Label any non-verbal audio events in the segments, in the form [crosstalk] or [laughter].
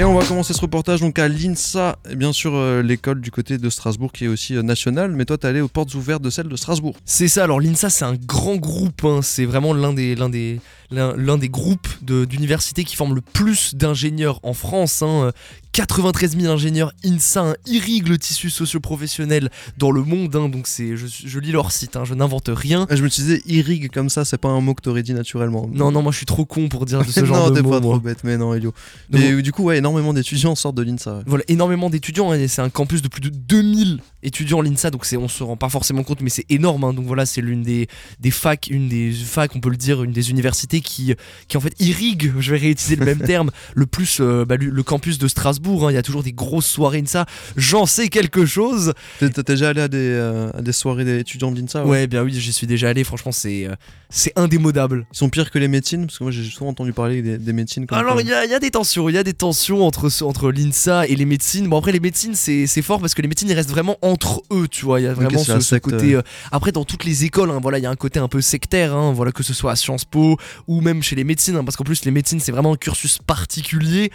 Et on va commencer ce reportage donc à l'INSA, bien sûr euh, l'école du côté de Strasbourg qui est aussi euh, nationale, mais toi t'es allé aux portes ouvertes de celle de Strasbourg. C'est ça, alors l'INSA c'est un grand groupe, hein. c'est vraiment l'un des, l'un des, l'un, des groupes de- d'universités qui forment le plus d'ingénieurs en France. hein. 93 000 ingénieurs INSA hein, irriguent le tissu socio-professionnel dans le monde, hein. donc c'est, je, je lis leur site, hein, je n'invente rien. Ah, Je me disais irrigue comme ça, c'est pas un mot que t'aurais dit naturellement. Non, non, moi je suis trop con pour dire de ce [laughs] non, genre de t'es mots. pas moi. trop bête, mais non, Elio. Mais euh, du coup, ouais, énormément d'étudiants sortent de l'INSA. ouais. Voilà, énormément d'étudiants, hein, et c'est un campus de plus de 2000 étudiants l'INSA, donc c'est, on se rend pas forcément compte, mais c'est énorme, hein. donc voilà, c'est l'une des, des facs, une des facs, on peut le dire, une des universités qui, qui en fait irrigue, je vais réutiliser le même terme, [laughs] le plus euh, bah, le, le campus de Strasbourg, hein. il y a toujours des grosses soirées INSA, j'en sais quelque chose, T'es déjà allé à des, euh, à des soirées d'étudiants de l'INSA ouais, bien oui, j'y suis déjà allé, franchement c'est, euh, c'est indémodable. Ils sont pires que les médecines? Parce que moi j'ai souvent entendu parler des, des médecines. Comme Alors quoi- il y, y a des tensions, il y a des tensions entre, entre l'INSA et les médecines. Bon après les médecines c'est fort parce que les médecines ils restent vraiment entre eux, tu vois. Il y a vraiment ce, côté. Après dans toutes les écoles, hein, voilà, il y a un côté un peu sectaire, hein, voilà que ce soit à Sciences Po ou même chez les médecines, hein, parce qu'en plus les médecines c'est vraiment un cursus particulier.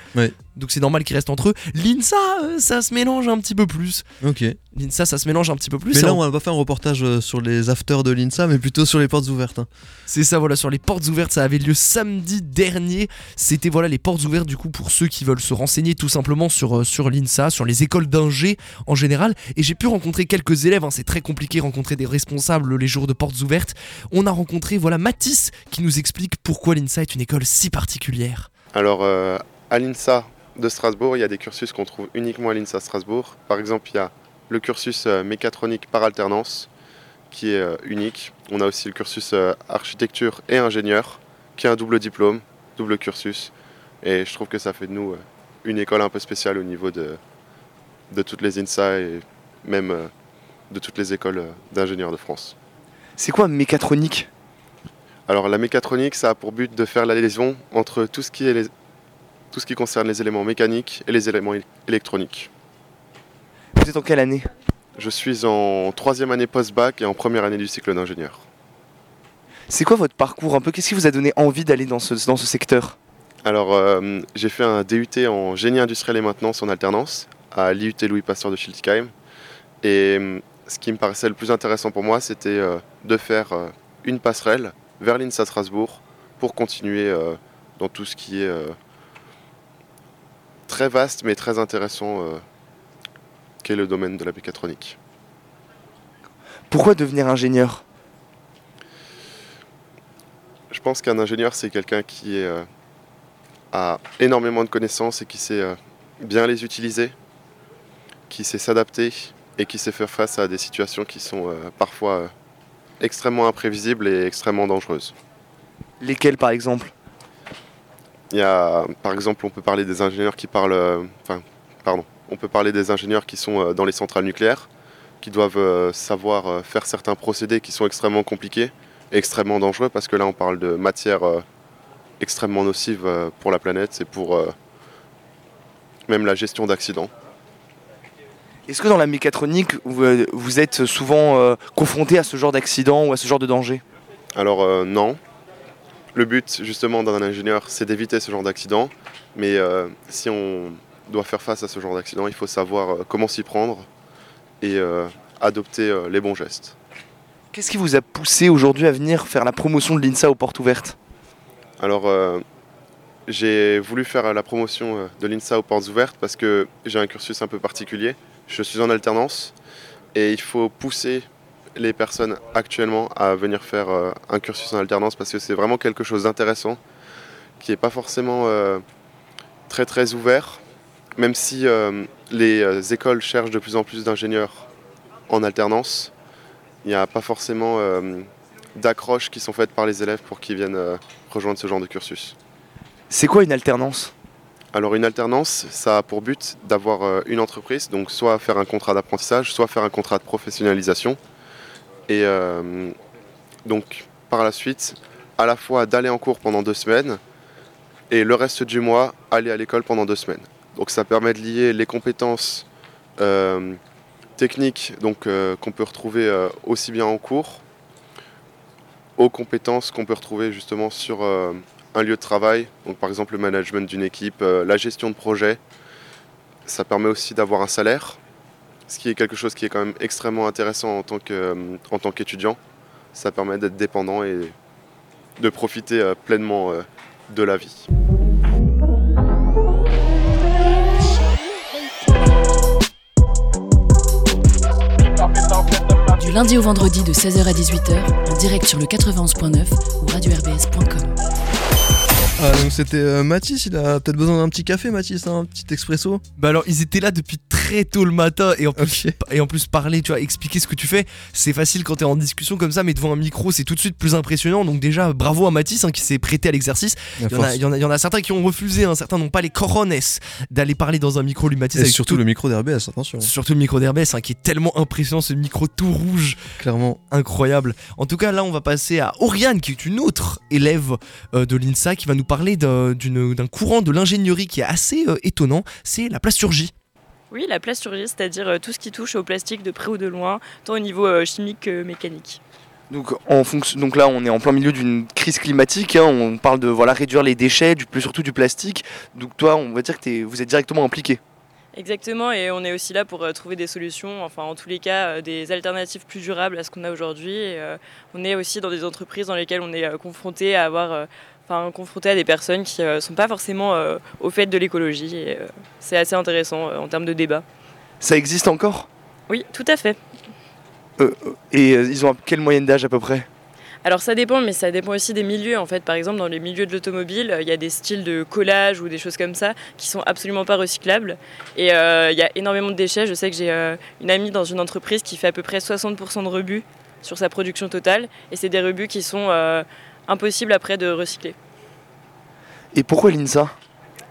Donc c'est normal qu'ils restent entre eux. L'INSA euh, ça se mélange un petit peu plus. Ok. L'INSA ça se mélange un petit peu plus. Mais C'est là, on va pas faire un reportage euh, sur les afters de l'INSA, mais plutôt sur les portes ouvertes. hein. C'est ça, voilà, sur les portes ouvertes, ça avait lieu samedi dernier. C'était voilà les portes ouvertes du coup pour ceux qui veulent se renseigner tout simplement sur, euh, sur l'INSA, sur les écoles d'ingé en général. Et j'ai pu rencontrer quelques élèves, hein, c'est très compliqué rencontrer des responsables les jours de portes ouvertes. On a rencontré voilà Mathis qui nous explique pourquoi l'INSA est une école si particulière. Alors, euh, à l'INSA de Strasbourg, il y a des cursus qu'on trouve uniquement à l'INSA Strasbourg. Par exemple, il y a le cursus euh, mécatronique par alternance, qui est euh, unique. On a aussi le cursus euh, architecture et ingénieur, qui est un double diplôme, double cursus. Et je trouve que ça fait de nous une école un peu spéciale au niveau de, de toutes les INSA et même de toutes les écoles d'ingénieurs de France. C'est quoi mécatronique? Alors la mécatronique, ça a pour but de faire la liaison entre tout ce qui, est les- tout ce qui concerne les éléments mécaniques et les éléments éle- électroniques. Vous êtes en quelle année? Je suis en troisième année post-bac et en première année du cycle d'ingénieur. C'est quoi votre parcours un peu? Qu'est-ce qui vous a donné envie d'aller dans ce, dans ce secteur? Alors euh, j'ai fait un DUT en génie industriel et maintenance en alternance à l'IUT Louis Pasteur de Schiltigheim. Et euh, ce qui me paraissait le plus intéressant pour moi, c'était euh, de faire une passerelle vers l'INSA Strasbourg pour continuer dans tout ce qui est très vaste mais très intéressant, euh, qu'est le domaine de la mécatronique. Pourquoi devenir ingénieur? Je pense qu'un ingénieur, c'est quelqu'un qui est, euh, a énormément de connaissances et qui sait euh, bien les utiliser, qui sait s'adapter et qui sait faire face à des situations qui sont parfois extrêmement imprévisibles et extrêmement dangereuses. Lesquels par exemple? Il y a, par exemple, on peut parler des ingénieurs qui parlent, euh, enfin, pardon, on peut parler des ingénieurs qui sont euh, dans les centrales nucléaires, qui doivent euh, savoir faire certains procédés qui sont extrêmement compliqués, et extrêmement dangereux, parce que là, on parle de matières extrêmement nocives pour la planète, c'est pour même la gestion d'accidents. Est-ce que dans la mécatronique, vous, êtes souvent confronté à ce genre d'accident ou à ce genre de danger? Alors euh, non. Le but justement d'un ingénieur, c'est d'éviter ce genre d'accident. Mais euh, si on doit faire face à ce genre d'accident, il faut savoir euh, comment s'y prendre et euh, adopter euh, les bons gestes. Qu'est-ce qui vous a poussé aujourd'hui à venir faire la promotion de l'INSA aux portes ouvertes? Alors j'ai voulu faire la promotion de l'INSA aux portes ouvertes parce que j'ai un cursus un peu particulier. Je suis en alternance et il faut pousser les personnes actuellement à venir faire euh, un cursus en alternance parce que c'est vraiment quelque chose d'intéressant qui n'est pas forcément euh, très très ouvert, même si euh, les écoles cherchent de plus en plus d'ingénieurs en alternance. Il n'y a pas forcément d'accroches qui sont faites par les élèves pour qu'ils viennent rejoindre ce genre de cursus. C'est quoi une alternance? Alors une alternance, ça a pour but d'avoir une entreprise, donc soit faire un contrat d'apprentissage, soit faire un contrat de professionnalisation. Et euh, donc par la suite, à la fois d'aller en cours pendant deux semaines et le reste du mois, aller à l'école pendant deux semaines. Donc ça permet de lier les compétences euh, techniques donc, euh, qu'on peut retrouver aussi bien en cours aux compétences qu'on peut retrouver justement sur un lieu de travail, donc par exemple le management d'une équipe, la gestion de projet. Ça permet aussi d'avoir un salaire, ce qui est quelque chose qui est quand même extrêmement intéressant en tant euh, qu'étudiant. Ça permet d'être dépendant et de profiter euh, pleinement euh, de la vie. Du lundi au vendredi de 16h à 18h, en direct sur le 91.9 ou radio-rbs.com. Ah, donc c'était euh, Mathis, il a peut-être besoin d'un petit café, Mathis, hein, un petit expresso. Bah alors ils étaient là depuis très tôt le matin et en plus, et en plus parler, tu vois, expliquer ce que tu fais, c'est facile quand t'es en discussion comme ça, mais devant un micro c'est tout de suite plus impressionnant. Donc déjà bravo à Mathis hein, qui s'est prêté à l'exercice. Il y, en a, il y en a- il y en a certains qui ont refusé, hein, certains n'ont pas les corones d'aller parler dans un micro. Lui Mathis Et avec surtout tout- le micro d'RBS, attention. surtout le micro d'RBS qui est tellement impressionnant, ce micro tout rouge, Clairement. incroyable. En tout cas là on va passer à Oriane qui est une autre élève euh, de l'INSA qui va nous parler d'un d'une- d'un courant de l'ingénierie qui est assez euh, étonnant, c'est la plasturgie. Oui, la plasturgie, c'est-à-dire euh, tout ce qui touche au plastique de près ou de loin, tant au niveau euh, chimique que mécanique. Donc, en fonction, donc là, on est en plein milieu d'une crise climatique. hein, on parle de voilà, réduire les déchets, du, plus surtout du plastique. Donc toi, on va dire que t'es- vous êtes directement impliqué. Exactement, et on est aussi là pour euh, trouver des solutions, enfin en tous les cas euh, des alternatives plus durables à ce qu'on a aujourd'hui. Euh, on est aussi dans des entreprises dans lesquelles on est euh, confronté à avoir, euh, enfin confronté à des personnes qui ne sont pas forcément euh, au fait de l'écologie. Euh, c'est assez intéressant euh, en termes de débat. Ça existe encore? Oui, tout à fait. Et euh, ils ont quelle moyenne d'âge à peu près? Alors ça dépend, mais ça dépend aussi des milieux. En fait, par exemple, dans les milieux de l'automobile, euh, il y a des styles de collage ou des choses comme ça qui sont absolument pas recyclables. Et euh, il y a énormément de déchets. Je sais que j'ai euh, une amie dans une entreprise qui fait à peu près 60% de rebuts sur sa production totale. Et c'est des rebuts qui sont euh, impossibles après de recycler. Et pourquoi l'INSA?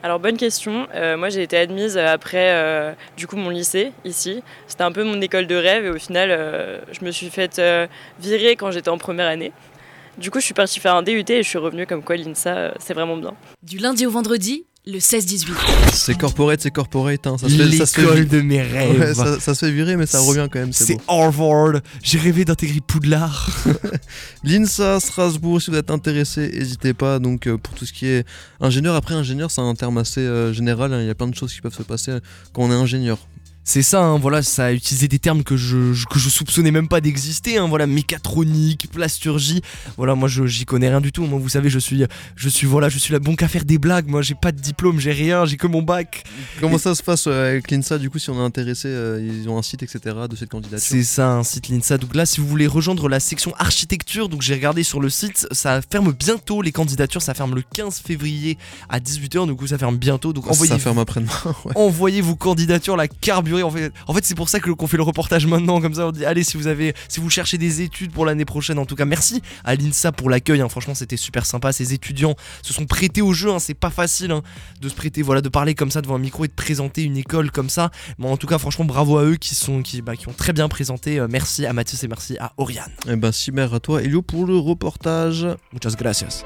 Alors bonne question. Euh, moi j'ai été admise après euh, du coup mon lycée ici. C'était un peu mon école de rêve et au final euh, je me suis faite euh, virer quand j'étais en première année. Du coup je suis partie faire un DUT et je suis revenue comme quoi l'INSA euh, c'est vraiment bien. Du lundi au vendredi, le 16-18. C'est corporate, c'est corporate. Hein. Ça se fait, ça se fait L'école vi- de mes rêves. Ouais, ça, ça se fait virer, mais ça revient quand même. C'est. Harvard. J'ai rêvé d'intégrer Poudlard. [laughs] L'INSA Strasbourg, si vous êtes intéressé, n'hésitez pas. Donc euh, pour tout ce qui est ingénieur, après ingénieur, c'est un terme assez euh, général. hein. Il y a plein de choses qui peuvent se passer quand on est ingénieur. C'est ça, hein, voilà, ça a utilisé des termes que je, je- que je soupçonnais même pas d'exister, hein, voilà, mécatronique, plasturgie, voilà, moi je- j'y connais rien du tout, moi vous savez, je suis, je suis, voilà, je suis là bon qu'à faire des blagues, moi j'ai pas de diplôme, j'ai rien, j'ai que mon bac. Comment ça se passe euh, avec l'INSA Du coup, si on est intéressé, euh, ils ont un site, etc. de cette candidature. C'est ça, un site l'INSA. Donc là, si vous voulez rejoindre la section architecture, donc j'ai regardé sur le site, ça ferme bientôt les candidatures, ça ferme le 15 février à 18h, du coup ça ferme bientôt. Donc envoyez, Ça ferme après-demain. [laughs] ouais. envoyez vos candidatures, la En fait, en fait c'est pour ça que qu'on fait le reportage maintenant, comme ça on dit allez si vous avez, si vous cherchez des études pour l'année prochaine, en tout cas merci à l'INSA pour l'accueil. hein. franchement, c'était super sympa. Ces étudiants se sont prêtés au jeu. hein. c'est pas facile hein, de se prêter, voilà, de parler comme ça devant un micro et de présenter une école comme ça. Mais en tout cas, franchement, bravo à eux qui sont, qui, bah, qui ont très bien présenté. Euh, merci à Mathias et merci à Oriane. Eh ben, Cimer, à toi, Elio, pour le reportage. Muchas gracias.